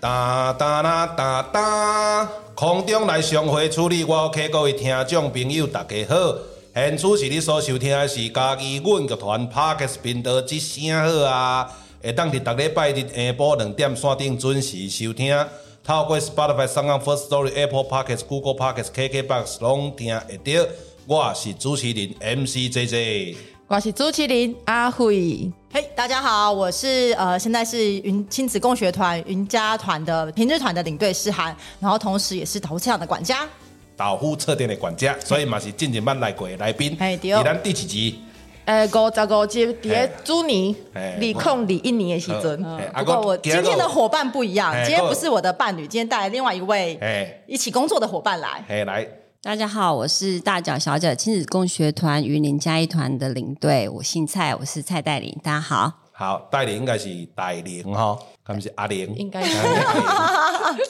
哒哒啦哒哒，空中来相会处理我 OK，各位听众朋友大家好，现此时你所收听的是家己阮乐团 Podcast 频道之声好啊，会当伫逐礼拜日下晡两点线顶准时收听，透过 Spotify、SoundOn、Firstory、Apple Podcast、Google Podcast、KKBox 拢听会到，我是主持人 MC JJ，我是朱麒麟阿慧。嘿，hey, 大家好，我是呃，现在是云亲子共学团云家团的平日团的领队诗涵，然后同时也是导护车场的管家，导护车店的管家，所以嘛是进前班来过的来宾。哎，对。你咱第几集？呃，五十五集，第一猪年，李控李一年的时阵。不过我今天的伙伴不一样，今天不是我的伴侣，今天带来另外一位，哎，一起工作的伙伴来。哎，来。大家好，我是大脚小脚亲子共学团云林嘉义团的领队，我姓蔡，我是蔡黛玲。大家好，好，黛玲应该是黛玲哈，他们是阿玲，应该是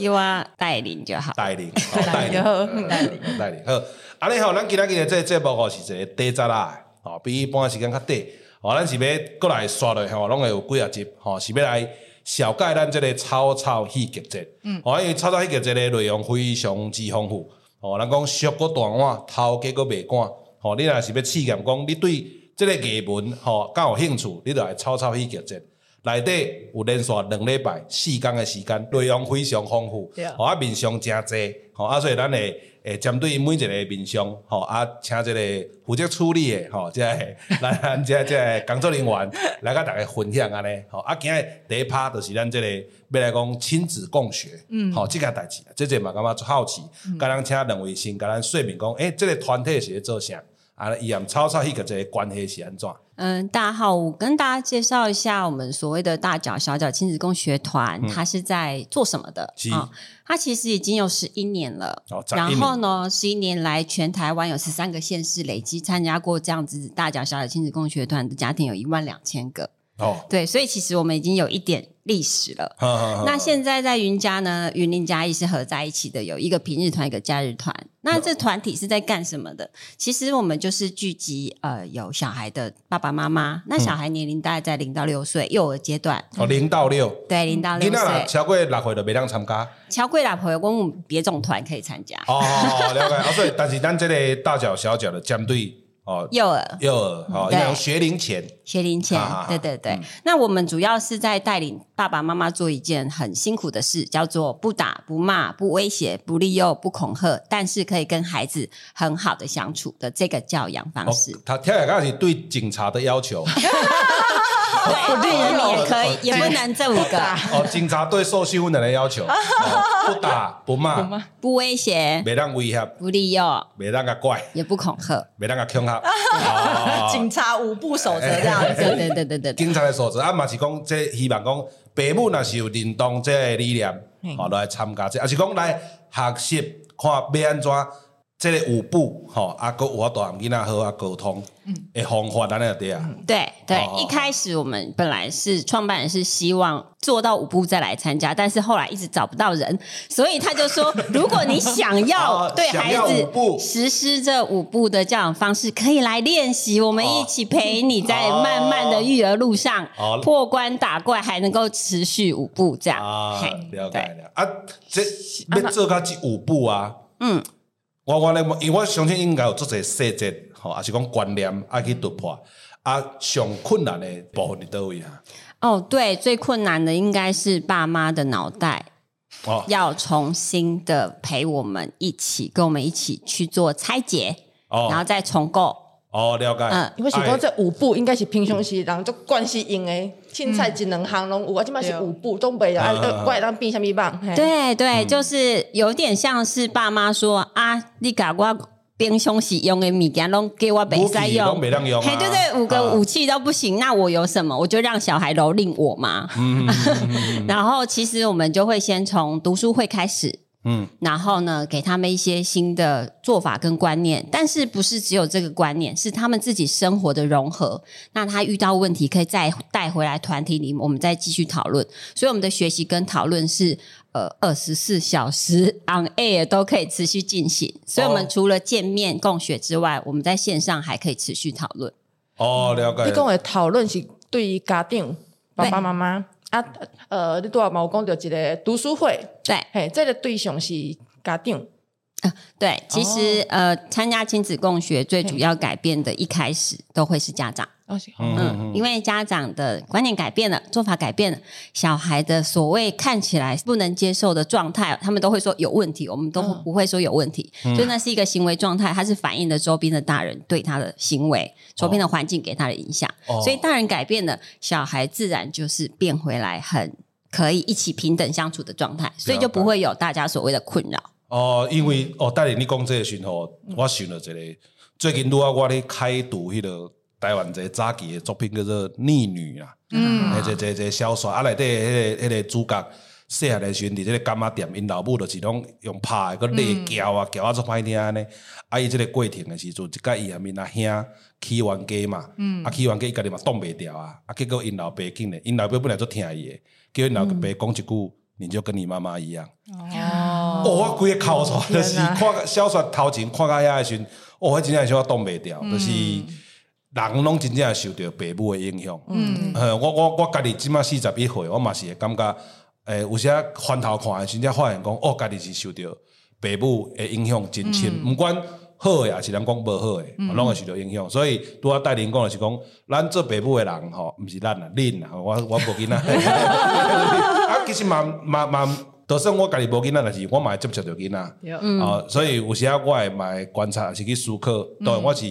叫我黛玲就好，黛玲，黛玲，黛玲，黛玲，好，阿玲好，咱今日这节目哦是一个短集啦，哦，比一般时间较短，哦，咱是要过来刷的吼，拢会有几啊集，吼，是要来小盖咱这个草草戏剧节，嗯，哦，因为草草戏剧节的内容非常之丰富。哦，人讲俗过断腕，头家个袂赶。吼，你若是要试验讲，你对即个艺文吼较有兴趣，你着来抄抄戏剧节内底有连续两礼拜四工诶时间，内容非常丰富。吼啊，面向诚济。吼啊，所以咱会诶针对每一个面向，吼啊，请一个负责处理的，吼，即个来咱即即个工作人员来甲大家分享安尼。吼啊，今日第一趴就是咱即个要来讲亲子共学。嗯。吼，即件代志，即个嘛感觉足好奇，甲咱请两位先甲咱说明讲，诶，即个团体是咧做啥？啊，伊含草草戏剧这个关系是安怎？嗯，大家好，我跟大家介绍一下我们所谓的大脚小脚亲子共学团，它是在做什么的啊、哦？它其实已经有十一年了，哦、然后呢，十一年来全台湾有十三个县市累计参加过这样子大脚小脚亲子共学团的家庭有一万两千个。哦，对，所以其实我们已经有一点历史了。那现在在云家呢，云林嘉义是合在一起的，有一个平日团，一个假日团。那这团体是在干什么的？其实我们就是聚集呃有小孩的爸爸妈妈。那小孩年龄大概在零到六岁，幼儿阶段。哦，零到六。对，零到六岁。那超过六岁就没让参加。超过六岁，我们别种团可以参加。哦，了解。啊，所以但是咱这个大脚小脚的针对。哦，幼儿，幼儿，好，有学龄前，学龄前，对对对。那我们主要是在带领爸爸妈妈做一件很辛苦的事，叫做不打、不骂、不威胁、不利诱、不恐吓，但是可以跟孩子很好的相处的这个教养方式。他跳下来刚是对警察的要求。对，对人民也可以，也不能这五个。哦，警察对受训人的要求，不打、不骂、不威胁、没让威胁、不利诱、没让个怪，也不恐吓、没让个恐吓。警察五步守则这样子，对对对对。警察的守则啊，嘛是讲这希望讲父母若是有认同这个理念，好来参加这，也是讲来学习看要安怎。这个五步，吼，啊，个我大囡仔好啊沟通，嗯，诶，方法咱那对啊，对对，一开始我们本来是创办人是希望做到五步再来参加，但是后来一直找不到人，所以他就说，如果你想要 对孩子实施这五步的教养方式，可以来练习，我们一起陪你在慢慢的育儿路上破关打怪，还能够持续五步这样，啊，了解了啊，这要做到这五步啊，嗯。我我咧，因为我相信应该有做些细节，吼，还是讲观念爱去突破，啊，上困难的部分伫叨位啊？哦，对，最困难的应该是爸妈的脑袋。哦，要重新的陪我们一起，跟我们一起去做拆解，哦，然后再重构。哦，了解。嗯，因为想讲这五步应该是平常时人做惯势用的，凊彩一两项拢有啊，即摆是五步，东北的啊，怪当变什么棒？对对，就是有点像是爸妈说啊，你甲我。冰箱是用的物件拢给我备使用，嘿，对对，五个武器都不行，啊、那我有什么？我就让小孩蹂躏我嘛。嗯、然后其实我们就会先从读书会开始，嗯，然后呢，给他们一些新的做法跟观念，但是不是只有这个观念，是他们自己生活的融合。那他遇到问题可以再带回来团体里，我们再继续讨论。所以我们的学习跟讨论是。呃，二十四小时 on air 都可以持续进行，所以我们除了见面共学之外，我们在线上还可以持续讨论。哦，了解。你讲的讨论是对于家长爸爸妈妈啊，呃，你多少嘛？我讲到一个读书会，对，嘿，这个对象是家长。啊，对，其实、哦、呃，参加亲子共学最主要改变的，一开始都会是家长。嗯，嗯，因为家长的观念改变了，做法改变了，小孩的所谓看起来不能接受的状态，他们都会说有问题，我们都不会说有问题，嗯、就那是一个行为状态，它是反映了周边的大人对他的行为，周边的环境给他的影响，哦、所以大人改变了，小孩自然就是变回来，很可以一起平等相处的状态，所以就不会有大家所谓的困扰。哦，因为哦，带领你讲这个时候，我想了一个，最近拄啊，我咧开读迄个。台湾一个早期的作品叫做《逆女》啊，嗯，一个一个小说啊，内底迄个迄个主角细汉的时阵，伫这个柑仔店，因老母就是拢用拍个泪叫啊叫啊，足歹听呢。啊，伊这个过程的时阵，一甲伊下面阿兄起冤家嘛，嗯，啊起冤家伊家己嘛挡袂掉啊，啊结果因老爸竟然，因老爸本来足听伊的，叫因老爸讲一句，你就跟你妈妈一样。哦，我规个哭出来，就是看小说头前看到遐的时阵，哦，我真正是我挡袂掉，就是。人拢真正受着父母的影响。嗯，我我我家己即满四十一岁，我嘛是会感觉，诶、欸，有时翻头看，真正发现讲，哦，家己是受着父母的影响真深。毋、嗯、管好的，还是人讲无好的，拢会受着影响。所以拄啊带领讲的是讲，咱做父母的人吼，毋是咱啊，恁啊，我我无囡仔。啊，其实嘛嘛嘛，就算我家己无囡仔，但是我嘛会接触到囡仔。嗯。啊，所以有时啊，我会嘛会观察，是去思考，当然我是。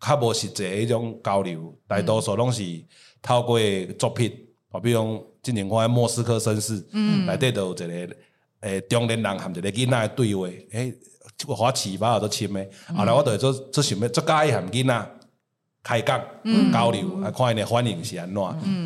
较无实际迄种交流，大多数拢是透过作品，啊，比如讲之前看《莫斯科绅士》，内底都有一个诶、欸、中年人含一个囡仔诶对话，诶、欸，我花七八都深诶，后来我就会做做想要做介意含囡仔开讲、嗯、交流，啊，看因诶反应是安怎，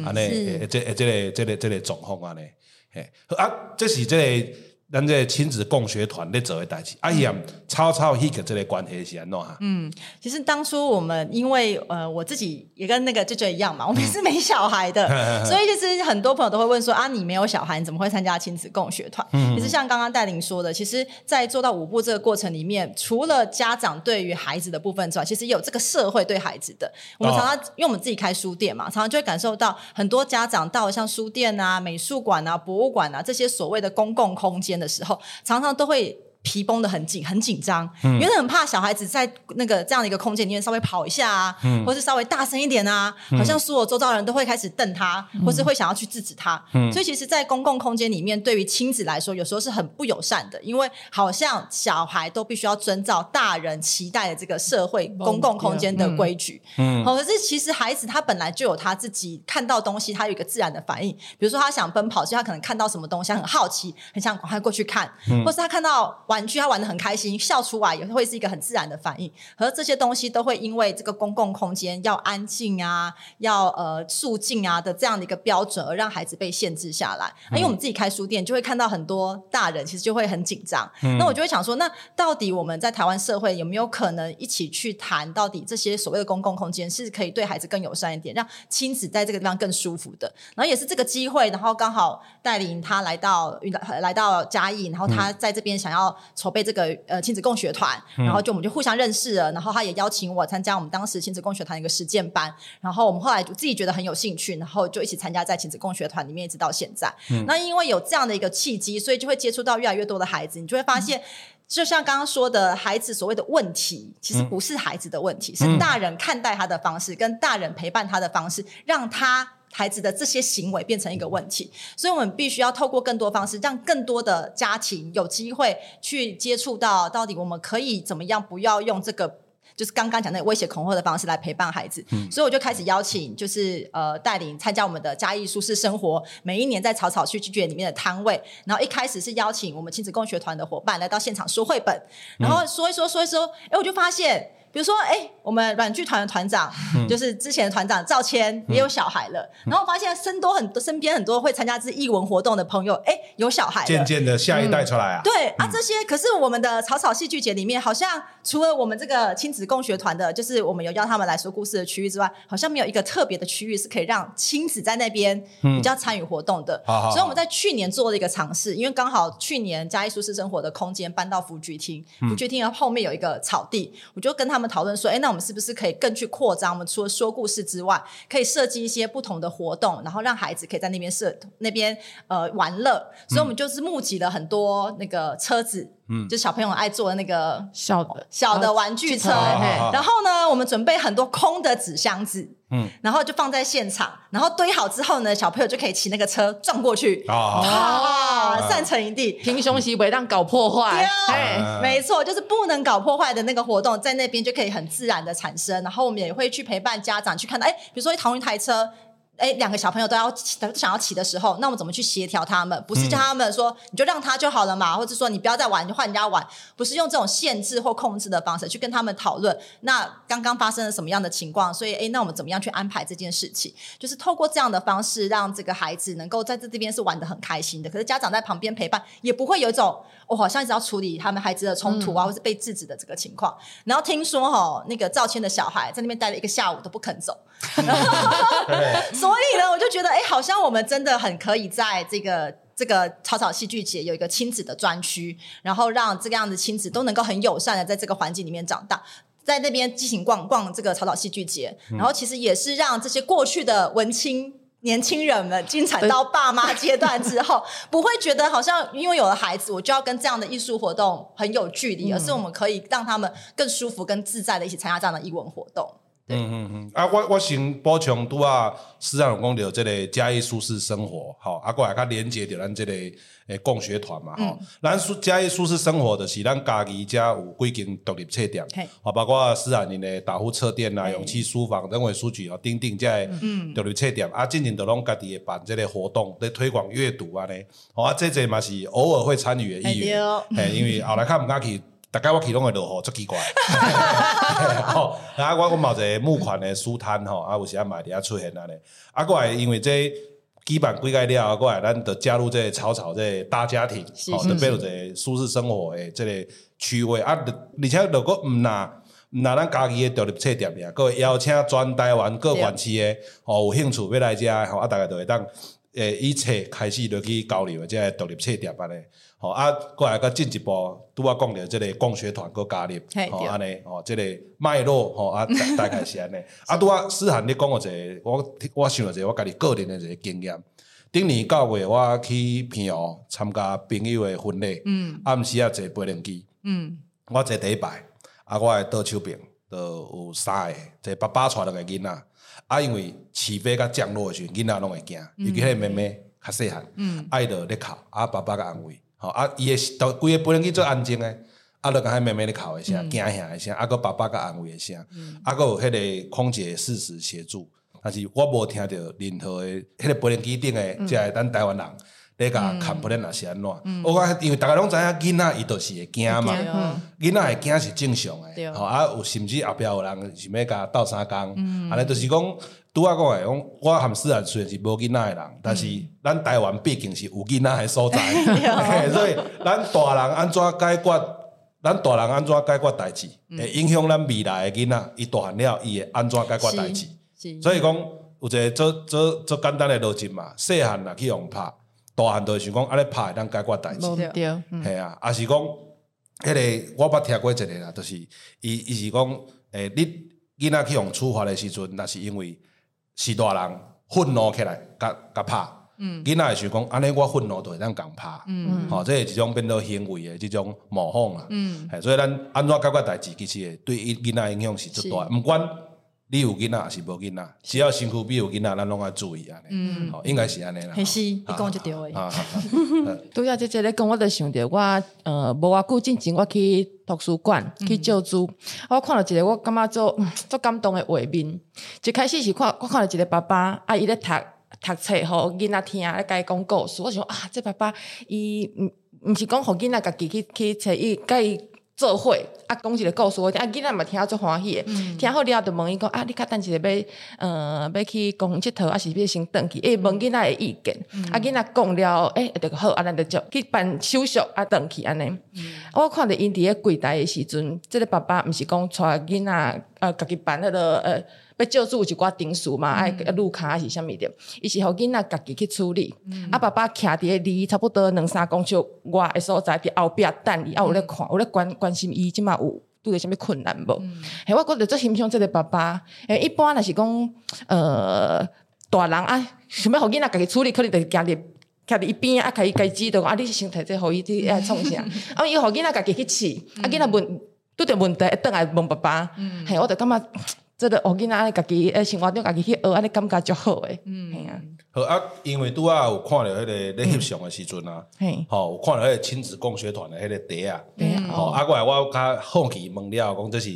安尼诶，即诶，即个即个即个状况安尼，嘿，啊，这是即、这。咱这亲子共学团咧做的代志，啊，伊也超超迄个这个关系是安怎哈？嗯，其实当初我们因为呃，我自己也跟那个舅舅一样嘛，我们是没小孩的，嗯、所以其实很多朋友都会问说啊，你没有小孩，你怎么会参加亲子共学团？嗯，其实像刚刚戴琳说的，其实，在做到五步这个过程里面，除了家长对于孩子的部分之外，其实也有这个社会对孩子的。我们常常、哦、因为我们自己开书店嘛，常常就会感受到很多家长到像书店啊、美术馆啊、博物馆啊这些所谓的公共空间的时候，常常都会。皮绷得很紧，很紧张，因为很怕小孩子在那个这样的一个空间里面稍微跑一下啊，嗯、或是稍微大声一点啊，嗯、好像所有周遭人都会开始瞪他，嗯、或是会想要去制止他。嗯、所以其实，在公共空间里面，对于亲子来说，有时候是很不友善的，因为好像小孩都必须要遵照大人期待的这个社会公共空间。的规矩。嗯，可是其实孩子他本来就有他自己看到东西，他有一个自然的反应。比如说，他想奔跑，所以他可能看到什么东西，很好奇，很想赶快过去看，嗯、或是他看到。玩具他玩的很开心，笑出来也会是一个很自然的反应。和这些东西都会因为这个公共空间要安静啊，要呃肃静啊的这样的一个标准，而让孩子被限制下来。嗯、因为我们自己开书店，就会看到很多大人其实就会很紧张。嗯、那我就会想说，那到底我们在台湾社会有没有可能一起去谈，到底这些所谓的公共空间是可以对孩子更友善一点，让亲子在这个地方更舒服的？然后也是这个机会，然后刚好带领他来到来到嘉义，然后他在这边想要。筹备这个呃亲子共学团，然后就我们就互相认识了，然后他也邀请我参加我们当时亲子共学团的一个实践班，然后我们后来就自己觉得很有兴趣，然后就一起参加在亲子共学团里面，一直到现在。嗯、那因为有这样的一个契机，所以就会接触到越来越多的孩子，你就会发现，嗯、就像刚刚说的，孩子所谓的问题，其实不是孩子的问题，嗯、是大人看待他的方式跟大人陪伴他的方式，让他。孩子的这些行为变成一个问题，所以我们必须要透过更多方式，让更多的家庭有机会去接触到，到底我们可以怎么样，不要用这个就是刚刚讲那个威胁恐吓的方式来陪伴孩子。嗯、所以我就开始邀请，就是呃带领参加我们的嘉义舒适生活，每一年在草草去拒绝里面的摊位，然后一开始是邀请我们亲子共学团的伙伴来到现场说绘本，然后说一说说一说，哎，我就发现。比如说，哎、欸，我们软剧团的团长，嗯、就是之前的团长赵谦也有小孩了，嗯、然后发现身多很多，身边很多会参加这艺文活动的朋友，哎、欸，有小孩了，渐渐的下一代出来啊。嗯、对啊，这些可是我们的草草戏剧节里面，好像除了我们这个亲子共学团的，就是我们有邀他们来说故事的区域之外，好像没有一个特别的区域是可以让亲子在那边比较参与活动的。嗯、所以我们在去年做了一个尝试，因为刚好去年嘉义舒适生活的空间搬到福居厅，福居厅后面有一个草地，我就跟他们讨论说，哎、欸，那我们。是不是可以更去扩张？我们除了说故事之外，可以设计一些不同的活动，然后让孩子可以在那边设那边呃玩乐。所以，我们就是募集了很多那个车子，嗯，就小朋友爱坐的那个小的小的玩具车。然后呢，我们准备很多空的纸箱子。嗯，然后就放在现场，然后堆好之后呢，小朋友就可以骑那个车撞过去，啊，散成一地。平胸西北让搞破坏，对，没错，就是不能搞破坏的那个活动，在那边就可以很自然的产生。然后我们也会去陪伴家长去看到，哎，比如说同一台车。哎，两个小朋友都要骑，都想要骑的时候，那我们怎么去协调他们？不是叫他们说、嗯、你就让他就好了嘛，或者说你不要再玩，你就换人家玩，不是用这种限制或控制的方式去跟他们讨论。那刚刚发生了什么样的情况？所以，哎，那我们怎么样去安排这件事情？就是透过这样的方式，让这个孩子能够在这这边是玩的很开心的。可是家长在旁边陪伴，也不会有一种我、哦、好像一直要处理他们孩子的冲突啊，嗯、或是被制止的这个情况。然后听说哈、哦，那个赵谦的小孩在那边待了一个下午都不肯走。所以呢，我就觉得，哎，好像我们真的很可以在这个这个草草戏剧节有一个亲子的专区，然后让这个样子亲子都能够很友善的在这个环境里面长大，在那边进行逛逛这个草草戏剧节，然后其实也是让这些过去的文青年轻人们进展到爸妈阶段之后，不会觉得好像因为有了孩子，我就要跟这样的艺术活动很有距离，而是我们可以让他们更舒服、更自在的一起参加这样的艺文活动。嗯嗯嗯，啊，我我先补充，拄啊，思涵有讲到这个嘉义舒适生活，吼，啊，过来较连接着咱这个诶共学团嘛，吼，咱舒嘉义舒适生活就是咱家己遮有几间独立册店，吼，包括思涵因的大湖册店啊、勇气书房、人文书局吼，等等这独立册店，啊，进前都拢家己会办这个活动，咧推广阅读安尼，吼，啊，这这嘛是偶尔会参与的意愿，嘿，因为后来较毋敢去。大概我去拢会落雨，足奇怪。吼，啊，我我嘛有一个募款的书摊吼，啊，有时啊嘛伫遐出现安尼。啊，过来因为这基本规概了，过来咱就加入这个草草这个大家庭，吼，就变做一个舒适生活的这个区位。啊，而且如果毋若毋若咱家己的独立册店呀，各位邀请全台湾各县市的吼有兴趣要来遮吼，啊，大家就会当诶以册开始落去交流，即个独立册店安尼。吼啊，过来个进一步，拄啊讲着即个共学团个加入，吼安尼，吼即个脉络，吼啊 大概是安尼。啊，拄啊思涵你讲个一个，我我想着一个我家己个人的一个经验。顶年九月我去平湖参加朋友的婚礼，嗯，暗时啊坐飞轮机，嗯，我坐第一排，啊，我的倒手边都有三个，坐爸爸带两个囡仔，啊，因为起飞甲降落的时候，囡仔拢会惊，尤其迄个妹妹较细汉，嗯，爱着咧哭，啊，爸爸甲安慰。吼啊！伊诶都规个不能去做安静诶，啊，着甲迄妹妹咧哭诶声，惊吓诶声，啊，个爸爸甲安慰诶声，啊，个有迄个空姐适时协助，但是我无听着任何诶迄个无人机顶诶，即个咱台湾人咧甲 complain 也是安怎？我讲因为逐家拢知影囡仔伊着是会惊嘛，囡仔会惊是正常诶，吼啊，有甚至后壁有人想要甲斗相共，安尼着是讲。拄仔讲诶，讲我含思涵虽然是无囡仔诶人，但是咱台湾毕竟是有囡仔诶所在，所以咱大人安怎解决，咱大人安怎解决代志，会影响咱未来诶囡仔，伊大汉了，伊会安怎解决代志。所以讲有一个做做做简单诶逻辑嘛，细汉若去用拍，大汉着是想讲安尼拍会当解决代志。系啊，啊是讲迄个我捌听过一个啦，就是伊伊是讲诶，你囡仔去用处罚诶时阵，若是因为。是大人愤怒起来，甲甲拍，囡仔会想讲，安尼我愤怒就会当共拍，吼、嗯，这是一种变做行为的即种模仿啊，嗯、所以咱安怎解决代志，其实对囡仔影响是最大，毋管你有囡仔还是无囡仔？只要身躯边有囡仔，咱拢爱注意安尼。嗯，好，应该是安尼啦。还是一讲就对诶。啊，拄仔姐姐咧讲，我就想着我呃，无偌久之前我去图书馆去借书，我看到一个我感觉做 做感动诶画面。一开始是看我看到一个爸爸啊，伊咧读读册，互囡仔听，咧甲伊讲故事。我想啊，这爸爸伊毋毋是讲互囡仔家己去去找，伊甲伊。做伙啊，讲一个故事，我听啊，囡仔嘛听啊，足欢喜诶。听好了后，就问伊讲啊，你较等一下要，呃，要去公园佚佗，还是要先转去？诶，问囡仔的意见。啊，囡仔讲了，诶，就好，啊，咱就去办手续啊，转去安尼。我看着因伫咧柜台的时阵，即个爸爸毋是讲带囡仔，呃，家己办迄个，呃。要借助有一寡定数嘛，爱路卡还是啥物的，伊是互囡仔家己去处理。啊，爸爸徛伫离差不多两三公尺外诶所在，伫后壁等伊，啊有咧看，有咧关关心伊即嘛有拄着啥物困难无？嘿，我觉着最欣赏即个爸爸。诶，一般若是讲，呃，大人啊，想要互囡仔家己处理，可能就行入徛伫伊边啊，开伊家己指导啊，你是先摕这互伊啲爱创啥？啊，伊互囡仔家己去试，啊，囡仔问拄着问题，一等来问爸爸。嘿，我就感觉。这个学囡仔家己诶生活中家己去学，安尼感觉就好诶。嗯，系啊。好啊，因为拄仔有看到迄个咧翕相诶时阵啊，吼，有看到迄个亲子共学团诶迄个碟啊，吼，啊，过来我较好奇问了，讲这是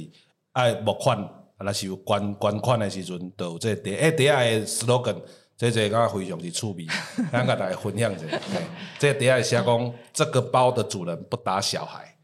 爱募款，啊，若是有捐捐款诶时阵，就有这个碟，诶，碟仔诶 slogan，这个敢非常之趣味，咱甲大家分享一下。这个碟仔写讲，这个包的主人不打小孩。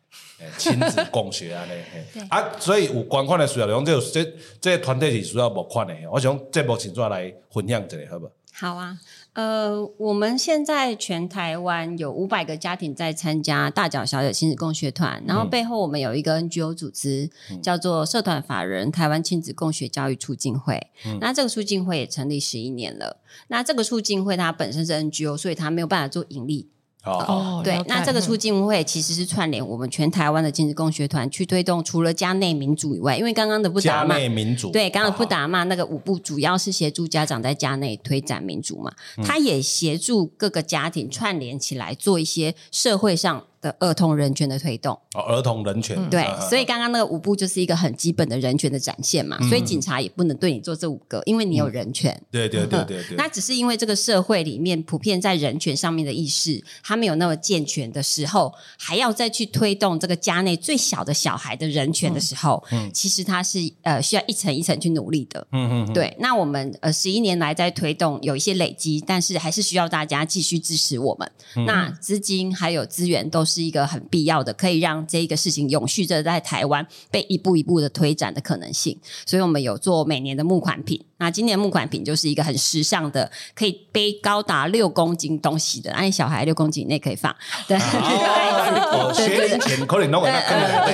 亲子共学啊，咧，啊，所以有捐款的需要，用这这这团队是需要募款的。我想这目前怎来分享一下，好不好？好啊，呃，我们现在全台湾有五百个家庭在参加大脚小脚亲子共学团，然后背后我们有一个 NGO 组织，嗯、叫做社团法人台湾亲子共学教育促进会。嗯、那这个促进会也成立十一年了。那这个促进会它本身是 NGO，所以它没有办法做盈利。哦，对，那这个促进会其实是串联我们全台湾的亲子共学团去推动，除了家内民主以外，因为刚刚的不打骂，家内民主，对，刚刚的不打骂那个五步主要是协助家长在家内推展民主嘛，他也协助各个家庭串联起来做一些社会上。的儿童人权的推动哦，儿童人权对，所以刚刚那个五步就是一个很基本的人权的展现嘛，所以警察也不能对你做这五个，因为你有人权。对对对对对。那只是因为这个社会里面普遍在人权上面的意识，他没有那么健全的时候，还要再去推动这个家内最小的小孩的人权的时候，嗯其实他是呃需要一层一层去努力的。嗯嗯。对，那我们呃十一年来在推动有一些累积，但是还是需要大家继续支持我们。那资金还有资源都是。是一个很必要的，可以让这一个事情永续着在台湾被一步一步的推展的可能性。所以我们有做每年的募款品。那今年木款品就是一个很时尚的，可以背高达六公斤东西的，按小孩六公斤以内可以放。对，哦，学龄前 可以弄对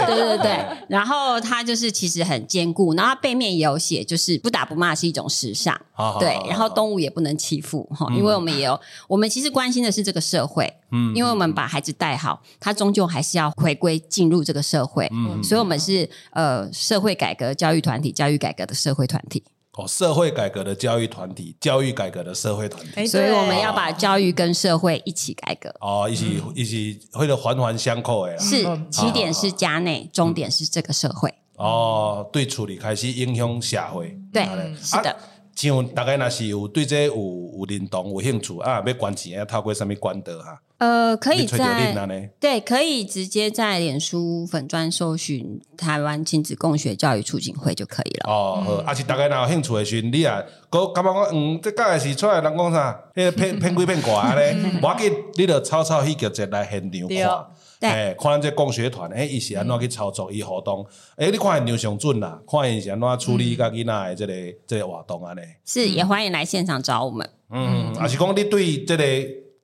对对，然后它就是其实很坚固，然后它背面也有写，就是不打不骂是一种时尚。对，然后动物也不能欺负哈，因为我们也有，我们其实关心的是这个社会。嗯，因为我们把孩子带好，他终究还是要回归进入这个社会。嗯，所以我们是呃社会改革教育团体，教育改革的社会团体。哦，社会改革的教育团体，教育改革的社会团体。所以我们要把教育跟社会一起改革。哦，一起一起，或者环环相扣的。是，起点是家内，终点是这个社会。哦，对，处理开始影响社会。对，是的。像大概若是有对这有有认同有兴趣啊，要捐钱要透过什么管道哈？呃，可以在对，可以直接在脸书粉专搜寻台湾亲子共学教育促进会就可以了。哦，好，啊是大家若有兴趣的时阵，你啊，搁感觉讲，嗯，这个是出来人讲啥？迄个骗 骗鬼骗怪咧，无 要紧，你著草草去叫一来现场看。哎，看咱这共学团，哎，伊是安怎去操作伊活动？哎，你看现场上准啦，看伊是安怎处理家囡仔的这个这个活动安尼。是，也欢迎来现场找我们。嗯，啊是讲你对这个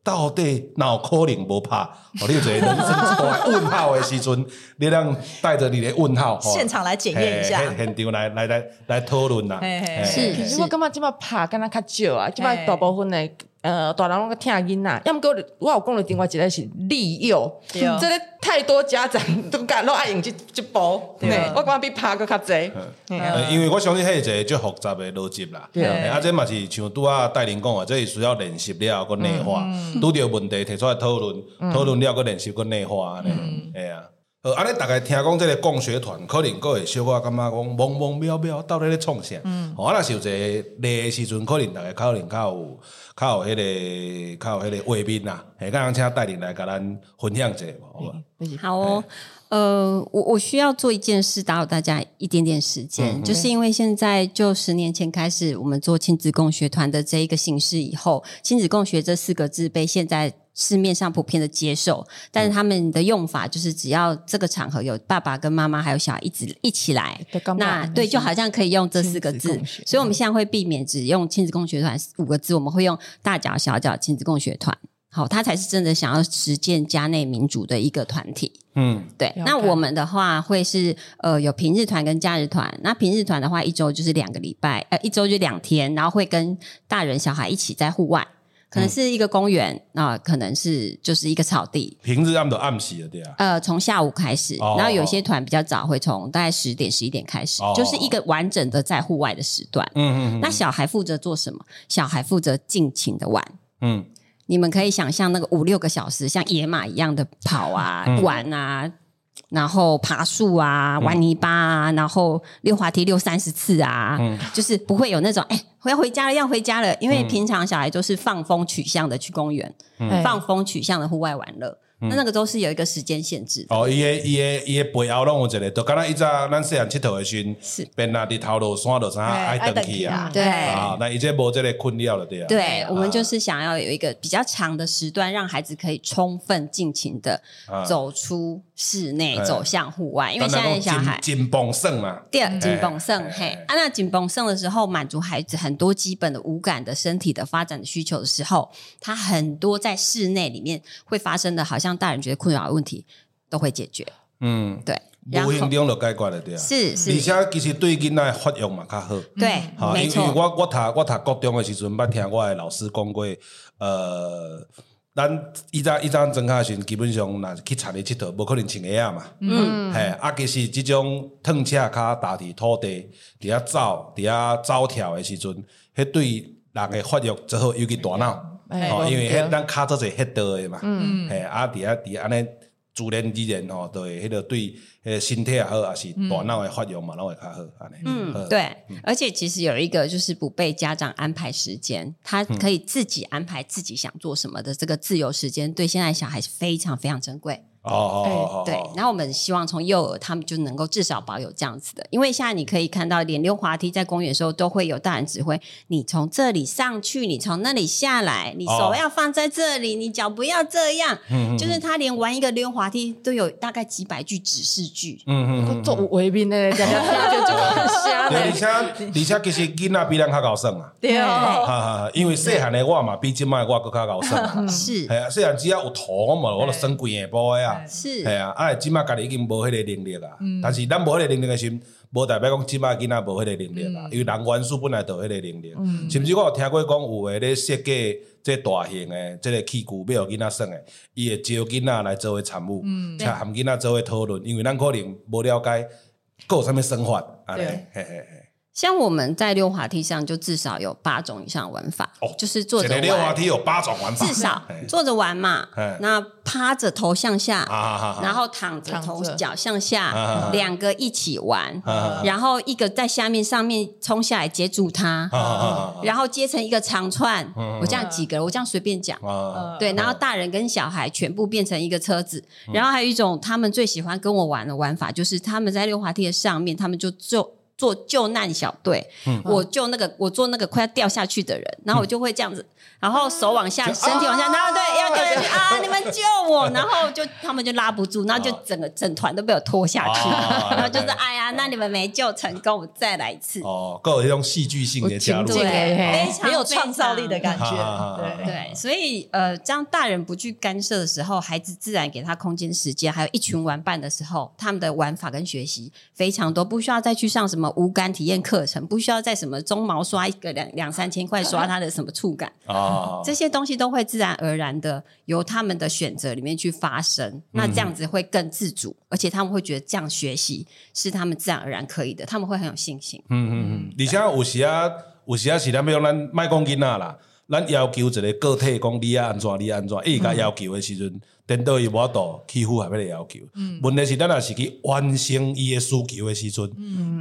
到底哪有可能无拍？哦，你有一个人生问号的时阵，你让带着你的问号，现场来检验一下，现场来来来来讨论呐。是，可是我感觉这么拍，敢若较少啊，这么大部分的。呃，大人拢个听囡仔，要么过我有讲了另外一个是利诱，这个太多家长都敢拢爱用这这波，对，我感觉比拍个较济。因为我相信迄个一个复杂的逻辑啦，啊，这嘛是像拄仔带领讲啊，这是需要练习了个内化，拄着问题提出来讨论，讨论了个练习个内化安尼，哎呀。呃，安尼大概听讲这个共学团，可能阁会小可感觉讲懵懵渺渺，到底咧创啥？嗯，哦，啊，若是有一个例时阵，可能大家可能较有较有迄、那个较有迄个画面啦，诶，刚刚请带领来甲咱分享一下，好无好？好哦，呃，我我需要做一件事，打扰大家一点点时间，嗯、就是因为现在就十年前开始，我们做亲子共学团的这一个形式以后，亲子共学这四个字被现在。市面上普遍的接受，但是他们的用法就是只要这个场合有爸爸跟妈妈还有小孩一直一起来，那对，就好像可以用这四个字。所以我们现在会避免只用亲子共学团五个字，我们会用大脚小脚亲子共学团。好，他才是真的想要实践家内民主的一个团体。嗯，对。那我们的话会是呃有平日团跟假日团。那平日团的话，一周就是两个礼拜，呃，一周就两天，然后会跟大人小孩一起在户外。可能是一个公园，那、嗯、可能是就是一个草地。平日他们都暗时了，对啊。呃，从下午开始，哦、然后有些团比较早，会从大概十点、十一点开始，哦、就是一个完整的在户外的时段。嗯嗯嗯。那小孩负责做什么？小孩负责尽情的玩。嗯。你们可以想象那个五六个小时，像野马一样的跑啊、嗯、玩啊。然后爬树啊，玩泥巴啊，嗯、然后溜滑梯溜三十次啊，嗯、就是不会有那种哎，我要回家了，要回家了，因为平常小孩都是放风取向的去公园，嗯、放风取向的户外玩乐。那那个都是有一个时间限制哦，伊个伊个伊个背后拢有一个，就刚刚一早咱细汉佚佗的时阵，是。边那日头路山路啥爱登去啊，对。啊，那伊这无这个困扰了对啊。对，我们就是想要有一个比较长的时段，让孩子可以充分尽情的走出室内，走向户外。因为现在小孩紧绷盛嘛，对，紧绷盛嘿，啊，那紧绷盛的时候，满足孩子很多基本的五感的身体的发展的需求的时候，他很多在室内里面会发生的，好像。大人觉得困扰的问题都会解决，嗯，对，无形中就解决了，对啊，是是，而且其实对囡仔发育嘛较好，对，好，因为我我读我读高中的时阵，捌听我的老师讲过，呃，咱以前以前装卡时，基本上若去田里佚佗，无可能穿鞋啊嘛，嗯，嘿，啊，其实这种褪赤脚踏伫土地，伫遐走，伫遐走跳的时阵，迄对人的发育最好，尤其大脑。哦，因为迄咱卡做者迄道的嘛，嘿，啊，伫遐伫安尼自然之然吼，都会迄个对迄个身体也好，也是大脑的发育嘛，拢会较好安尼。嗯，对，而且其实有一个就是不被家长安排时间，他可以自己安排自己想做什么的这个自由时间，对现在小孩是非常非常珍贵。哦哦哦，对，然后我们希望从幼儿他们就能够至少保有这样子的，因为现在你可以看到连溜滑梯在公园的时候都会有大人指挥你从这里上去，你从那里下来，你手要放在这里，你脚不要这样，嗯，就是他连玩一个溜滑梯都有大概几百句指示句，嗯嗯，做为民的，讲讲就就很香。而且而且其实囡仔比咱较高算啊，对。啊，因为细汉的我嘛比今麦我更较高算，是，系啊，细汉只要有图嘛，我就生几下步呀。是，系啊，啊，即马家己已经无迄个能力啊。嗯、但是咱无迄个能力嘅时，无代表讲即马囡仔无迄个能力啊。嗯、因为人元素本来就有迄个能力，嗯、甚至我有听过讲有诶咧设计这大型诶这个器具，要互囡仔耍诶，伊会招囡仔来做为参与，且含囡仔做为讨论，因为咱可能无了解，搁有啥物生法，安尼，嘿嘿嘿。像我们在溜滑梯上就至少有八种以上玩法，哦、就是坐着玩。溜滑梯有八种玩法，至少 坐着玩嘛。嘿那趴着头向下，啊、然后躺着头脚向下，两着个一起玩，啊、然后一个在下面，上面冲下来接住它，啊、然后接成一个长串。啊、我这样几个，我这样随便讲。啊、对，然后大人跟小孩全部变成一个车子，啊、然后还有一种他们最喜欢跟我玩的玩法，就是他们在溜滑梯的上面，他们就就。做救难小队，嗯、我救那个我做那个快要掉下去的人，然后我就会这样子，嗯、然后手往下，身体往下，然后对要掉下去啊！你们救我，然后就他们就拉不住，然后就整个整团都被我拖下去，哦、然后就是哎呀，那你们没救成功，我再来一次。哦，够有一种戏剧性的加入，对，非常有创造力的感觉。对对，所以呃，这样大人不去干涉的时候，孩子自然给他空间、时间，还有一群玩伴的时候，他们的玩法跟学习非常多，不需要再去上什么。无感体验课程不需要在什么鬃毛刷一个两两三千块刷他的什么触感啊，这些东西都会自然而然的由他们的选择里面去发生。那这样子会更自主，而且他们会觉得这样学习是他们自然而然可以的，他们会很有信心。嗯嗯嗯。而且有时啊，有时啊是咱要咱卖讲囡仔啦，咱要求一个个体讲你要安怎你安怎，伊甲要求的时阵，等到伊无法度去符合迄个要求。嗯、问题是咱若是去完成伊的需求的时阵，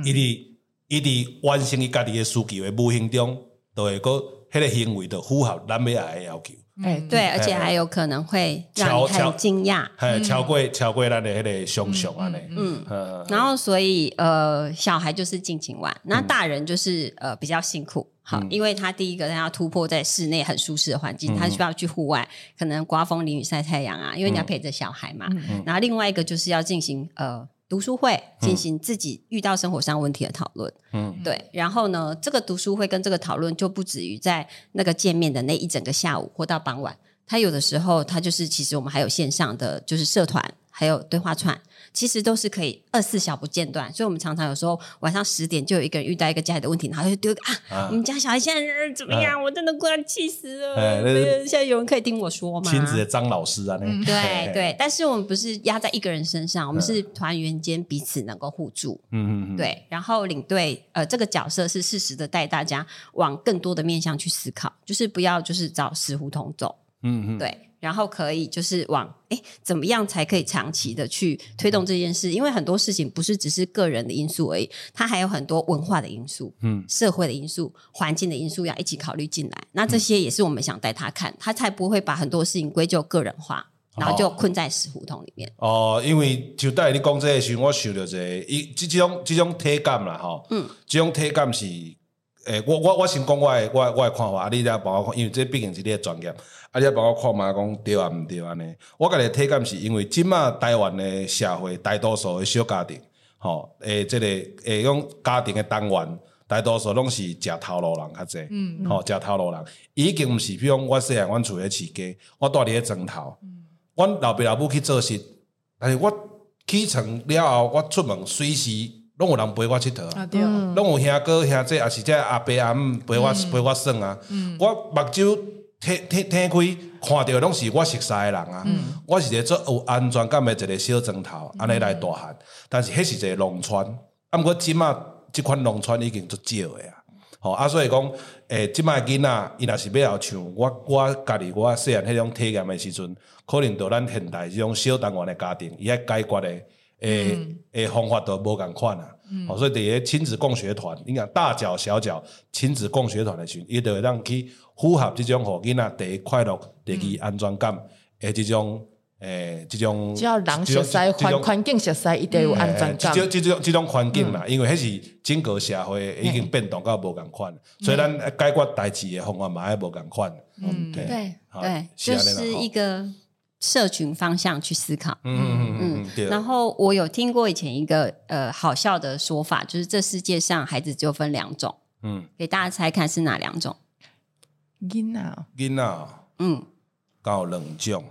伊伫伊伫完成伊家己的需求的无形中，都会个迄个行为，的符合咱要来的要求。哎，对，而且还有可能会让你很惊讶，哎，超过超过咱的迄个想象安尼，嗯，然后所以呃，小孩就是尽情玩，那大人就是呃比较辛苦，好，因为他第一个他要突破在室内很舒适的环境，他需要去户外，可能刮风淋雨晒太阳啊，因为你要陪着小孩嘛，然后另外一个就是要进行呃。读书会进行自己遇到生活上问题的讨论，嗯，对。然后呢，这个读书会跟这个讨论就不止于在那个见面的那一整个下午或到傍晚，他有的时候他就是其实我们还有线上的就是社团。还有对话串，其实都是可以二四小不间断，所以我们常常有时候晚上十点就有一个人遇到一个家里的问题，然后就丢个啊，啊我们家小孩现在怎么样？啊、我真的快要气死了！哎、现在有人可以听我说吗？亲子的张老师啊，那、嗯、对对，对，但是我们不是压在一个人身上，我们是团员间彼此能够互助，嗯嗯嗯，对。然后领队呃这个角色是适时的带大家往更多的面向去思考，就是不要就是找死胡同走，嗯嗯，对。然后可以就是往哎，怎么样才可以长期的去推动这件事？因为很多事情不是只是个人的因素而已，它还有很多文化的因素、嗯，社会的因素、环境的因素要一起考虑进来。那这些也是我们想带他看，他才不会把很多事情归咎个人化，然后就困在死胡同里面。哦，哦，因为就带你讲这个时候，我想到这个，一这种这种体感啦，哈，嗯，这种体感是，诶，我我我先讲我诶我我诶看法，啊，你再帮我看，因为这毕竟是你诶专业。啊！你帮我看嘛，讲对啊，毋对安尼。我家己体感是因为即马台湾诶社会大多数的小家庭，吼，诶，即个诶，用家庭的单元，大多数拢是食头路人较济，嗯，吼，食头路人已经毋是，比如讲我细汉，阮厝咧饲鸡，我住伫咧庄头，阮老爸老母去做事，但是我起床了后，我出门随时拢有人陪我佚佗啊，对，拢有兄哥兄姐，也是这阿伯阿姆陪我陪我耍啊，我目睭。天天天开，看到拢是我熟悉的人啊！嗯、我是一个做有安全感的一个小砖头，安尼来大汉。但是迄是一个农村，啊，毋过即马即款农村已经足少的啊！吼啊，所以讲，诶，即马囡仔伊若是要像我我家己我细汉迄种体验的时阵，可能到咱现代即种小单元的家庭，伊爱解决诶诶诶、嗯、方法都无共款啊！吼、嗯，所以伫个亲子共学团，你讲大脚小脚亲子共学团诶时阵，伊就会当去。符合这种互囡仔第一快乐、第二安全感诶，这种诶，这种只要人熟悉环环境熟悉，一定有安全感。即即种即种环境啦，因为迄是整个社会已经变动到无共款，所以咱解决代志诶方法嘛，也无共款。嗯，对对，就是一个社群方向去思考。嗯嗯嗯嗯。然后我有听过以前一个呃好笑的说法，就是这世界上孩子就分两种。嗯，给大家猜看是哪两种？囡仔，囡仔，嗯，刚好两种，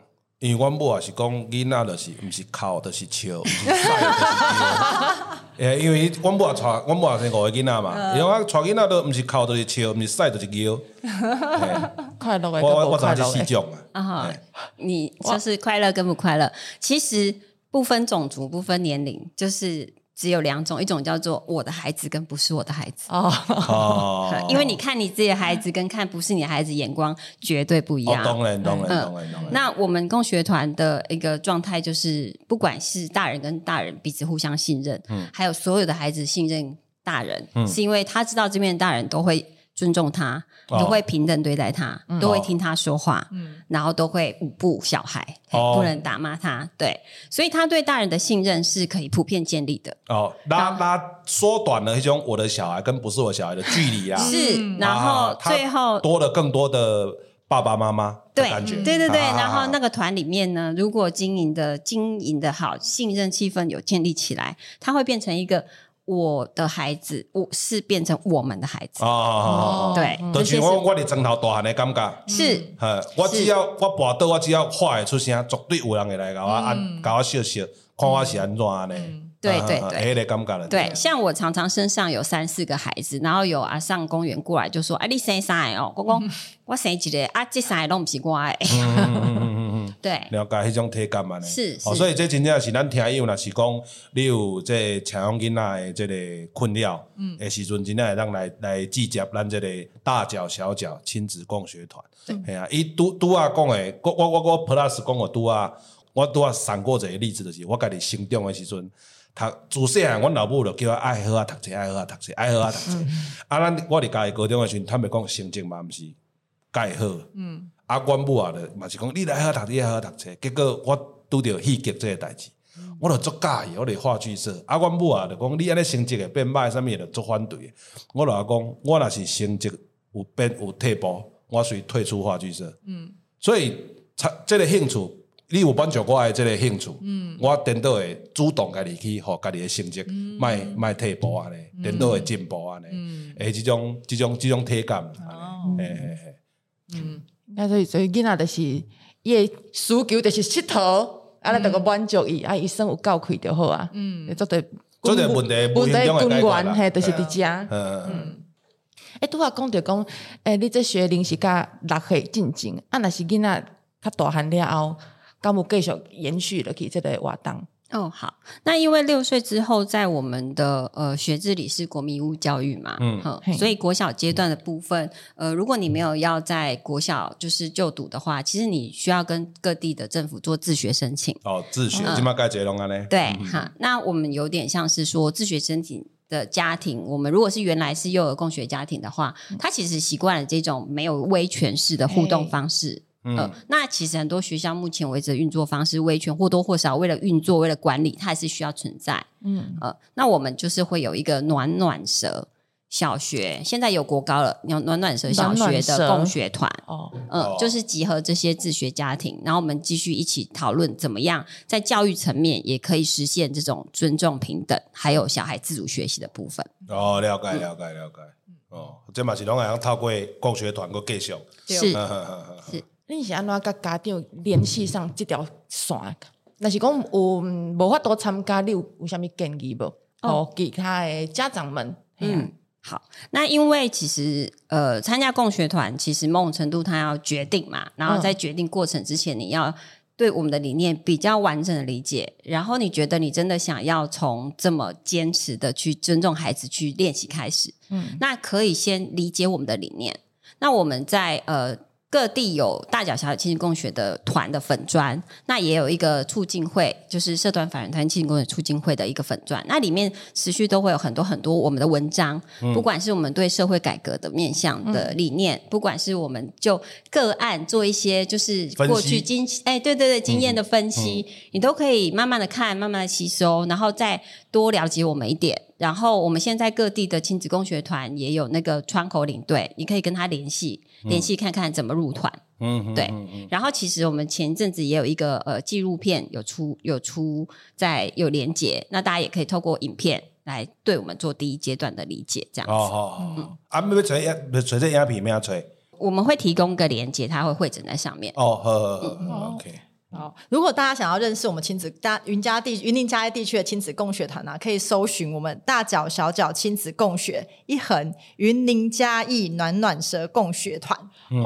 因为阮母也是讲囡仔就是毋是哭，就是笑，毋是晒，就是尿。诶，因为阮母也带，阮母也生五个囡仔嘛，因为我带囡仔都毋是哭，就是笑，毋是晒，就是尿。快乐，我我我只是四种啊。啊，你就是快乐跟不快乐，其实不分种族，不分年龄，就是。只有两种，一种叫做我的孩子跟不是我的孩子哦，因为你看你自己的孩子跟看不是你的孩子眼光绝对不一样。当然，当然，当然。那我们共学团的一个状态就是，不管是大人跟大人彼此互相信任，嗯，还有所有的孩子信任大人，嗯，是因为他知道这边的大人都会。尊重他，都会平等对待他，都会听他说话，然后都会舞步小孩，不能打骂他。对，所以他对大人的信任是可以普遍建立的。哦，拉拉缩短了一种我的小孩跟不是我小孩的距离啊。是，然后最后多了更多的爸爸妈妈。对对对，然后那个团里面呢，如果经营的经营的好，信任气氛有建立起来，它会变成一个。我的孩子，我是变成我们的孩子。哦，对，就是我我的枕头大汉的感觉。是，我只要我跋倒，我只要话会出声，绝对有人会来甲我按，甲我笑笑，看我是安怎呢？对对对，感觉了。对，像我常常身上有三四个孩子，然后有阿上公园过来就说：“哎，你生三个哦？”公公我生一个，啊，这三个拢不是我的。对，了解迄种体感嘛呢？是，哦，所以这真正是咱听友，若是讲你有这抢养囡仔的这个困扰，嗯，诶时阵真正会当来来集结咱这个大脚小脚亲子共学团，系啊，伊拄拄啊讲的，我我我我 plus 讲我拄啊，我拄啊闪过一个例子，就是我家己成长的时阵。读自细汉，阮老母就叫我爱好啊读册，爱好啊读册，爱好啊读册。啊，咱我伫家己高中诶时阵，坦白讲成绩嘛毋是介好。嗯。啊，阮母啊，着嘛是讲你来爱好读册，你爱好读册。结果我拄着戏剧即个代志，我着足介意，我伫话剧社。啊，阮母啊，着讲你安尼成绩会变歹，啥物着足反对。我着讲，我若是成绩有变有退步，我随退出话剧社。嗯。所以，这即个兴趣。你有满足我的这个兴趣，嗯、我颠倒会主动家己去，互家己的成绩，卖卖退步安尼，颠倒会进步啊咧，诶，这种即种即种体感，哦，嘿嘿嘿，嗯，啊所以所以囡仔就是伊的需求就是佚佗，啊，咱着个满足伊，啊，医生有够开就好啊，嗯，做对，做对问题问题根源，嘿，就是伫遮，嗯嗯，诶，拄啊讲着讲，诶，你这学龄是甲六岁进前，啊，若是囡仔较大汉了后。刚不继续延续了，可以这个活动哦。好，那因为六岁之后，在我们的呃学制里是国民义务教育嘛，嗯，所以国小阶段的部分，呃，如果你没有要在国小就是就读的话，其实你需要跟各地的政府做自学申请。哦，自学，起码该结龙啊嘞。对，哈，那我们有点像是说自学申请的家庭，我们如果是原来是幼儿共学家庭的话，他其实习惯了这种没有威权式的互动方式。嗯、呃，那其实很多学校目前为止的运作方式，威权或多或少为了运作、为了管理，它还是需要存在。嗯，呃，那我们就是会有一个暖暖蛇小学，现在有国高了，有暖暖蛇小学的共学团。哦，嗯、呃，就是集合这些自学家庭，然后我们继续一起讨论怎么样在教育层面也可以实现这种尊重、平等，还有小孩自主学习的部分。哦，了解，了解，了解。嗯、哦，这嘛是拢要透过共学团个继续。是是。是你是安怎甲家长联系上这条线？若是讲有无法度参加，你有有啥物建议无？哦，其他的家长们，嗯，好。那因为其实呃，参加共学团，其实某种程度他要决定嘛，然后在决定过程之前，你要对我们的理念比较完整的理解，然后你觉得你真的想要从这么坚持的去尊重孩子去练习开始，嗯，那可以先理解我们的理念。那我们在呃。各地有大脚小脚亲子共学的团的粉砖，那也有一个促进会，就是社团法人团亲子共学促进会的一个粉砖，那里面持续都会有很多很多我们的文章，嗯、不管是我们对社会改革的面向的理念，嗯、不管是我们就个案做一些就是过去经哎、欸、对对对经验的分析，你都可以慢慢的看，慢慢的吸收，然后再多了解我们一点。然后我们现在各地的亲子共学团也有那个窗口领队，你可以跟他联系，联系看看怎么入团。嗯，对。然后其实我们前阵子也有一个呃纪录片有出有出在有连接，那大家也可以透过影片来对我们做第一阶段的理解，这样子。哦哦哦。啊，没有吹没，吹这影片没有吹。我们会提供个连接，它会汇整在上面。哦，好好好，OK。好，如果大家想要认识我们亲子大云嘉地云林嘉义地区的亲子共学团呢、啊，可以搜寻我们大脚小脚亲子共学一横云林嘉义暖暖蛇共学团。嗯，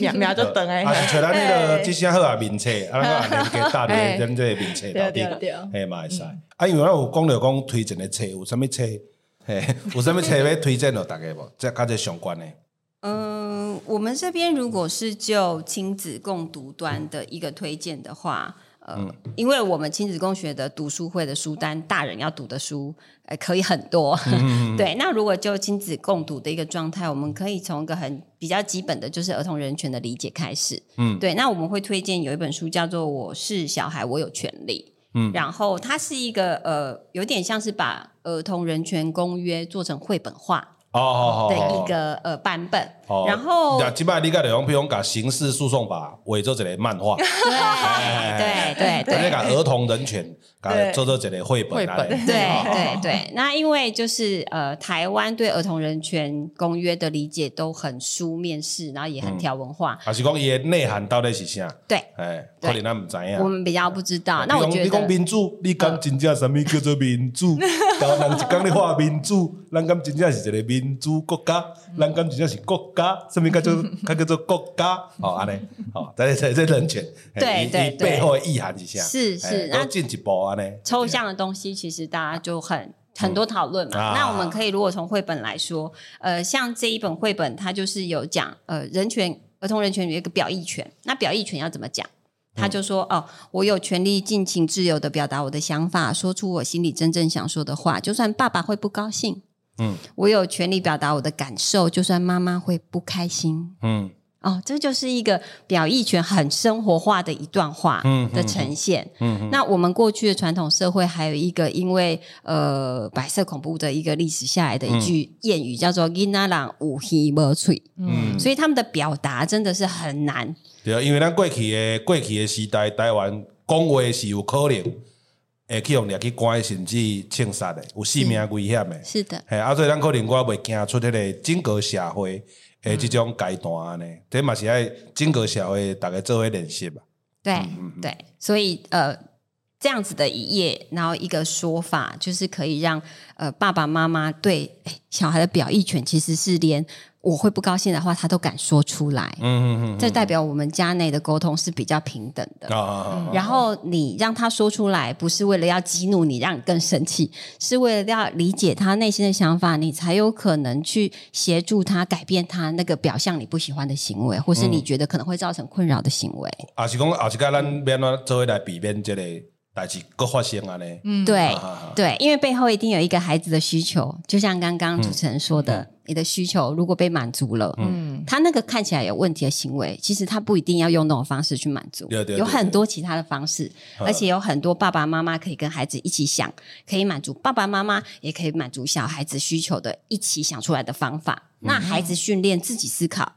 名名就等哎。啊，是找咱那个即声好啊名册，啊，咱个 连接大连连这个名册到底，嘿嘛会使。啊，因为我有讲了讲推荐的册，有啥物册？嘿，有啥物册要推荐了大家无？这跟这相关的。嗯，我们这边如果是就亲子共读端的一个推荐的话，呃，嗯、因为我们亲子共学的读书会的书单，大人要读的书，呃，可以很多。嗯、对，那如果就亲子共读的一个状态，我们可以从一个很比较基本的，就是儿童人权的理解开始。嗯，对，那我们会推荐有一本书叫做《我是小孩，我有权利》。嗯，然后它是一个呃，有点像是把儿童人权公约做成绘本化。哦，的一个呃版本，然后，基本上你讲的，比如讲刑事诉讼法，伪造一个漫画，对对对，那个儿童人权，做做一个绘本，绘本，对对对。那因为就是呃，台湾对儿童人权公约的理解都很书面式，然后也很条文化，还是讲伊的内涵到底是啥？对，哎，可能咱不知道，我们比较不知道。那我觉得，你讲民主，你讲真正什么叫做民主？然后人一讲你话民主，咱敢真正是一个民主国家，咱敢真正是国家，什么叫做 叫叫做国家？哦，安尼，哦，在在在人权，对对对，背后的意涵一下？是是，那进一步安尼，抽象的东西其实大家就很很多讨论嘛。那我们可以如果从绘本来说，呃，像这一本绘本，它就是有讲呃人权。儿童人权有一个表意权，那表意权要怎么讲？他就说：“哦，我有权利尽情自由的表达我的想法，说出我心里真正想说的话，就算爸爸会不高兴。嗯，我有权利表达我的感受，就算妈妈会不开心。嗯。”哦，这就是一个表意权很生活化的一段话的呈现。嗯，嗯，嗯，那我们过去的传统社会还有一个因为呃白色恐怖的一个历史下来的一句谚语，嗯、叫做“囡仔人有耳无喙”。嗯，所以他们的表达真的是很难。对啊，因为咱过去的过去的时代，台湾讲话是有可能会去用掠去关，甚至枪杀的，有性命危险的。是的，哎，啊，所以咱可能我未惊出迄个整个社会。诶，即种阶段呢，这嘛是爱整个社会大家做伙练习吧。对、嗯、对，所以呃，这样子的一页，然后一个说法，就是可以让呃爸爸妈妈对小孩的表意权，其实是连。我会不高兴的话，他都敢说出来。嗯嗯嗯，这代表我们家内的沟通是比较平等的。然后你让他说出来，不是为了要激怒你，让你更生气，是为了要理解他内心的想法，你才有可能去协助他改变他那个表象你不喜欢的行为，或是你觉得可能会造成困扰的行为。啊，是讲啊，是讲咱免怎做来避免这个代志各发生啊呢？嗯，对对，因为背后一定有一个孩子的需求，就像刚刚主持人说的。你的需求如果被满足了，嗯，他那个看起来有问题的行为，其实他不一定要用那种方式去满足，对对对，有很多其他的方式，而且有很多爸爸妈妈可以跟孩子一起想，可以满足爸爸妈妈，也可以满足小孩子需求的，一起想出来的方法。嗯、那孩子训练自己思考，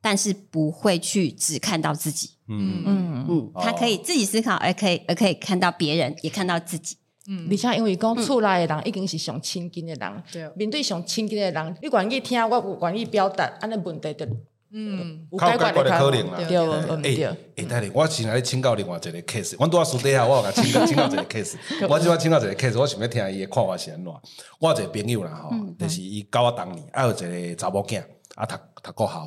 但是不会去只看到自己，嗯。嗯。嗯，他可以自己思考，而可以而可以看到别人，也看到自己。嗯，而且因为讲厝内的人已经是上亲近的人，对，面对上亲近的人，你愿意听，我有愿意表达，安尼问题的，嗯，有解决的可能啦，对，诶诶，等下我先来请教另外一个 case，我拄啊私底下我有甲请教请教一个 case，我即摆请教一个 case，我想要听伊的看法是安怎，我有一个朋友啦吼，就是伊教我当年，还有一个查某囝，啊读读国校。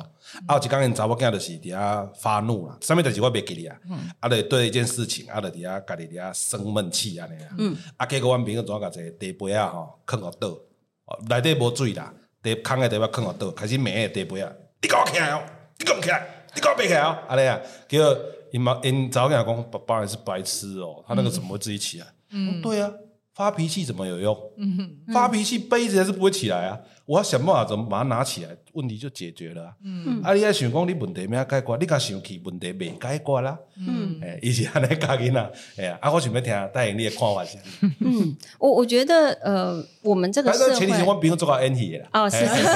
啊，有一工因查某囝就是伫遐发怒啦，啥物代志我袂记哩啊，啊，就对一件事情，啊，就伫遐家己伫遐生闷气安尼啊，啊，结果阮朋友怎啊甲一个茶杯啊吼，囥互倒，内底无水啦，茶空诶地方囥互倒，开始骂诶茶杯啊，你给我起来哦，你给我起来，你给我别起来哦，安尼啊，结果因妈因查某囝讲，爸爸也是白痴哦，他那个怎么会自己起来？嗯，对啊。发脾气怎么有用？嗯，发脾气杯子还是不会起来啊！我要想办法怎么把它拿起来，问题就解决了啊！嗯，啊，你爱想讲你问题没解决，你甲生气问题没解决啦？嗯，哎，以前安尼教囡仔，哎呀，啊，我想要听戴颖你的看法先。嗯，我我觉得呃，我们这个社会，前提是我朋友做个演戏的啦。哦，是是是是是，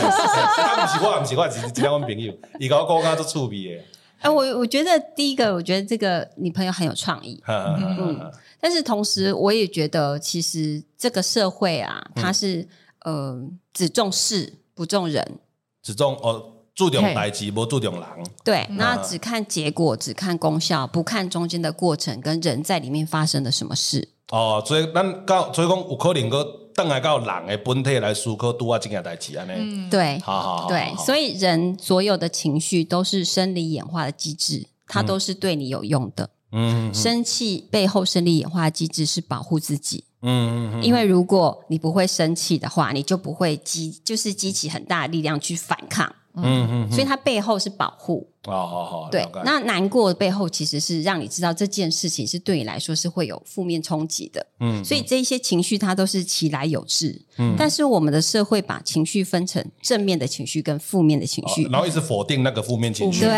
他 不是我，不是我，只是是我朋友，伊甲我讲，他做趣味的。哎，我我觉得第一个，我觉得这个女朋友很有创意。嗯。但是同时，我也觉得，其实这个社会啊，它是、嗯、呃只重事不重人，只重哦注重代志不注重人。对，那只看结果，只看功效，不看中间的过程跟人在里面发生了什么事。哦，所以咱到所以讲有可能个等来到人的本体来思考，拄啊这件代志安尼。嗯，对，好好好，对，所以人所有的情绪都是生理演化的机制，它都是对你有用的。嗯，生气背后生理演化机制是保护自己。嗯嗯，因为如果你不会生气的话，你就不会激，就是激起很大的力量去反抗。嗯嗯，所以它背后是保护。哦，好好。对，那难过的背后其实是让你知道这件事情是对你来说是会有负面冲击的。嗯，所以这些情绪它都是其来有致。嗯，但是我们的社会把情绪分成正面的情绪跟负面的情绪，然后一直否定那个负面情绪。对，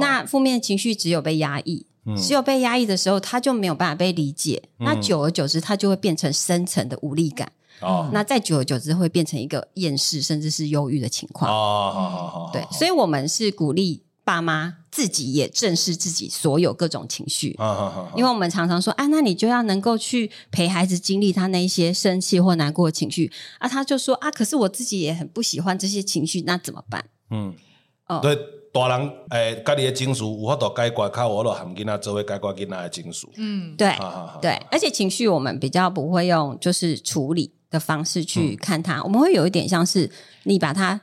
那负面的情绪只有被压抑。只有被压抑的时候，它就没有办法被理解。嗯、那久而久之，它就会变成深层的无力感。哦，那再久而久之，会变成一个厌世甚至是忧郁的情况。哦，好好好。对，所以我们是鼓励爸妈自己也正视自己所有各种情绪。因为我们常常说，啊，那你就要能够去陪孩子经历他那些生气或难过的情绪。啊，他就说，啊，可是我自己也很不喜欢这些情绪，那怎么办？嗯，哦，对。大人诶，家己的情绪有法度解决，靠我着含囡仔做伙解决囡仔的情绪。嗯，对，对，而且情绪我们比较不会用就是处理的方式去看他，嗯、我们会有一点像是你把他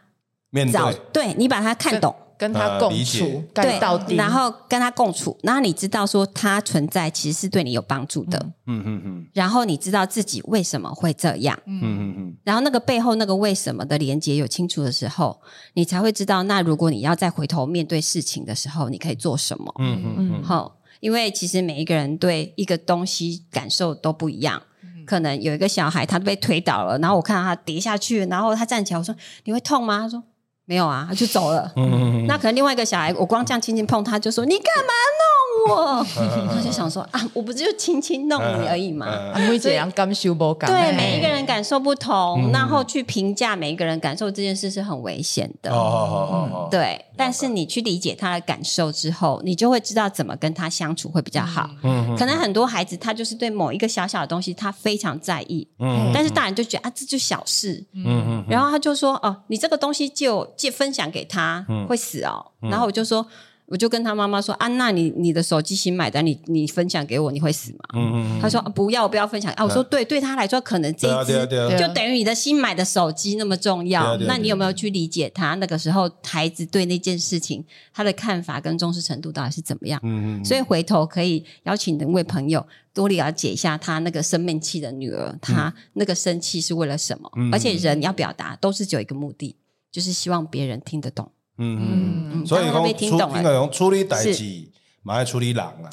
面对，对你把他看懂。跟他共处，对，然后跟他共处，然后你知道说他存在其实是对你有帮助的，嗯。嗯嗯，然后你知道自己为什么会这样，嗯。嗯嗯，然后那个背后那个为什么的连接有清楚的时候，你才会知道，那如果你要再回头面对事情的时候，你可以做什么，嗯嗯嗯，好，因为其实每一个人对一个东西感受都不一样，可能有一个小孩他被推倒了，然后我看到他跌下去，然后他站起来，我说你会痛吗？他说。没有啊，他就走了。嗯，那可能另外一个小孩，我光这样轻轻碰他，就说你干嘛弄我？他就想说啊，我不是就轻轻弄你而已嘛。每个人感受不同，对，每一个人感受不同，然后去评价每一个人感受这件事是很危险的。哦，对。但是你去理解他的感受之后，你就会知道怎么跟他相处会比较好。嗯，可能很多孩子他就是对某一个小小的东西他非常在意。嗯，但是大人就觉得啊，这就小事。嗯嗯，然后他就说哦，你这个东西就。借分享给他，会死哦。然后我就说。我就跟他妈妈说啊，娜你你的手机新买的，你你分享给我，你会死吗？嗯嗯。他说、啊、不要，不要分享啊。我说对，对他来说，可能这一支就等于你的新买的手机那么重要。那你有没有去理解他那个时候孩子对那件事情他的看法跟重视程度到底是怎么样？嗯嗯。所以回头可以邀请那位朋友多了解一下他那个生闷气的女儿，他那个生气是为了什么？而且人要表达都是只有一个目的，就是希望别人听得懂。嗯嗯，所以讲处应该讲处理代志，嘛要处理人啦，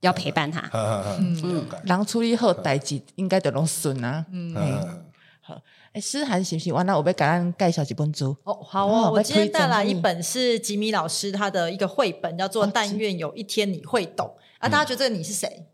要陪伴他。嗯，人处理好代志，应该就拢顺啊。嗯，好。哎，诗涵是不是？完了，我要给咱介绍几本书。哦，好哦，我今天带来一本是吉米老师他的一个绘本，叫做《但愿有一天你会懂》。啊，大家觉得这个你是谁？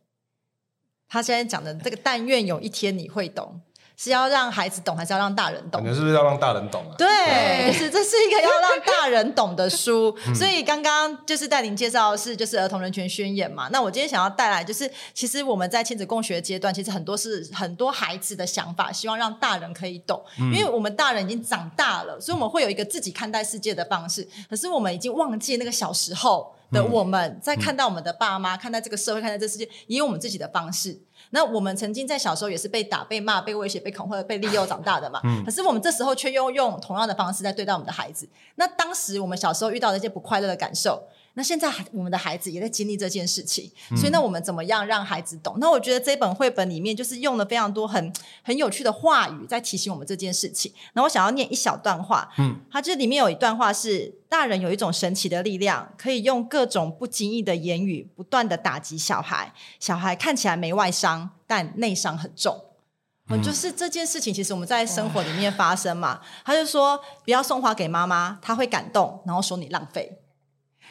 他现在讲的这个“但愿有一天你会懂”。是要让孩子懂，还是要让大人懂？感觉是不是要让大人懂啊？对，是这是一个要让 大人懂的书。所以刚刚就是带您介绍的是就是儿童人权宣言嘛。那我今天想要带来就是，其实我们在亲子共学阶段，其实很多是很多孩子的想法，希望让大人可以懂。因为我们大人已经长大了，所以我们会有一个自己看待世界的方式。可是我们已经忘记那个小时候的我们在看到我们的爸妈，看待这个社会，看待这个世界，也有我们自己的方式。那我们曾经在小时候也是被打、被骂、被威胁、被恐吓、被利诱长大的嘛。嗯。可是我们这时候却又用同样的方式在对待我们的孩子。那当时我们小时候遇到的一些不快乐的感受。那现在我们的孩子也在经历这件事情，所以那我们怎么样让孩子懂？嗯、那我觉得这本绘本里面就是用了非常多很很有趣的话语，在提醒我们这件事情。那我想要念一小段话，嗯，它这里面有一段话是：大人有一种神奇的力量，可以用各种不经意的言语，不断的打击小孩。小孩看起来没外伤，但内伤很重。嗯，就是这件事情，其实我们在生活里面发生嘛。他就说，不要送花给妈妈，她会感动，然后说你浪费。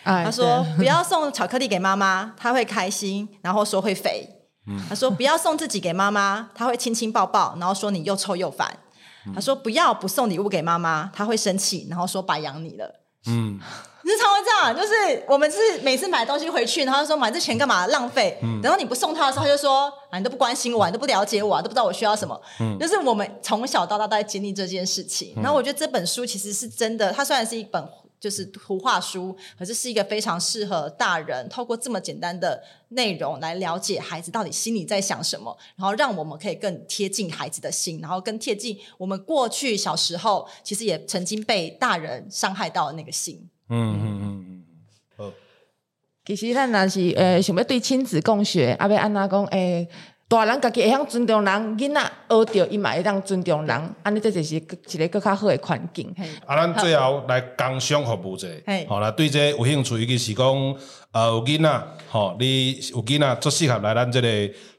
他说：“ 不要送巧克力给妈妈，她会开心，然后说会肥。嗯”他说：“不要送自己给妈妈，她会亲亲抱抱，然后说你又臭又烦。嗯”他说：“不要不送礼物给妈妈，她会生气，然后说白养你了。”嗯，日常会这样，就是我们是每次买东西回去，然后说买这钱干嘛浪费？嗯，然后你不送他的时候，他就说啊，你都不关心我，你都不了解我，都不知道我需要什么。嗯，就是我们从小到大都在经历这件事情。然后我觉得这本书其实是真的，它虽然是一本。就是图画书，可是是一个非常适合大人透过这么简单的内容来了解孩子到底心里在想什么，然后让我们可以更贴近孩子的心，然后更贴近我们过去小时候其实也曾经被大人伤害到的那个心。嗯嗯嗯嗯。好，其实咱若是呃想要对亲子共学，阿要安娜讲诶。大人家己会晓尊重人，囡仔学着伊嘛会当尊重人，安尼这就是一个更较好诶环境。啊，咱最后来工商服务者，好啦，对这有兴趣，尤其是讲呃有囡仔，吼，你有囡仔最适合来咱即个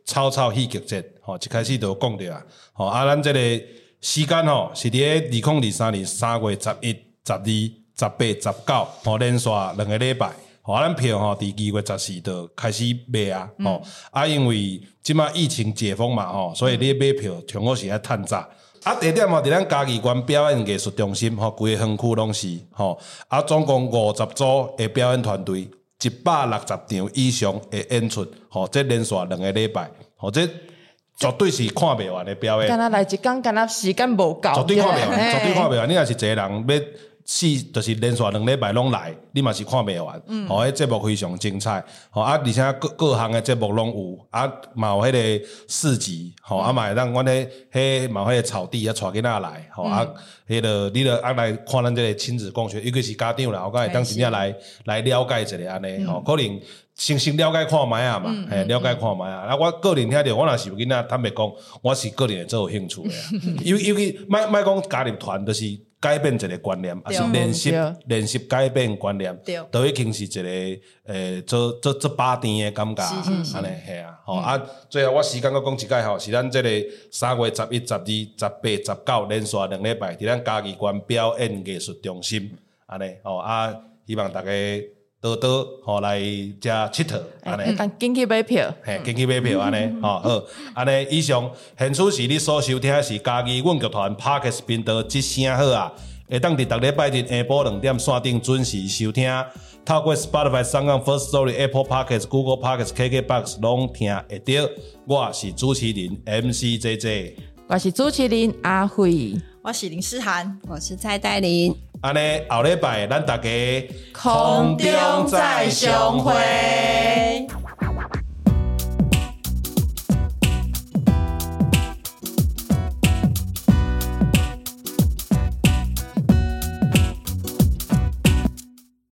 草草戏剧节，吼，一开始就讲着啊，吼，啊，咱即个时间吼是伫二零二三年三月十一、十二、十八、十九，吼，连续两个礼拜。好，咱票吼，伫二月十四就开始卖啊，吼、嗯、啊，因为即马疫情解封嘛，吼，所以你买票上好是爱趁早。啊，地点吼，伫咱嘉义县表演艺术中心，吼，规个园区拢是，吼，啊，总共五十组诶表演团队，一百六十场以上诶演出，吼，这连续两个礼拜，吼，这绝对是看袂完的表演。敢若来一工，敢若时间无够，绝对看袂完，绝对看袂完。你若是一个人要。四就是连续两礼拜拢来，你嘛是看袂完。嗯，吼，迄节目非常精彩。吼啊，而且各各项诶节目拢有啊，嘛有迄个市集，吼啊，嘛会当阮迄迄嘛有迄个草地啊，带囡仔来，吼啊，迄个你着爱来看咱即个亲子共学，尤其是家长啦，我讲会当真正来来了解一下安尼，吼，可能先先了解看卖啊嘛，嘿，了解看卖啊。啊，我个人听着，我若是有囡仔，坦白讲，我是个人会做有兴趣诶。尤尤其莫莫讲加入团，就是。改变一个观念，还是练习练习改变观念，都已经是一个诶，做做做把定诶感觉，安尼系啊，吼啊！最后我时间阁讲一解吼，是咱即个三月十一、十二、十八、十九连续两礼拜，伫咱嘉义县表演艺术中心，安尼吼啊！希望大家多多吼来遮佚佗，安尼。紧去买票，嘿，紧去买票，安尼吼好，安尼以上，现此时你所收听的是家己阮剧团 Podcast 频道，之声好啊！会当伫逐礼拜日下晡两点线顶准时收听，透过 Spotify、SoundOn、Firstory、Apple Podcasts、Google Parkes、KKBox 拢听会到。我是主持人 MC JJ，我是主持人阿辉，我是林诗涵，我是蔡黛林。安尼后礼拜咱大家空中再相会。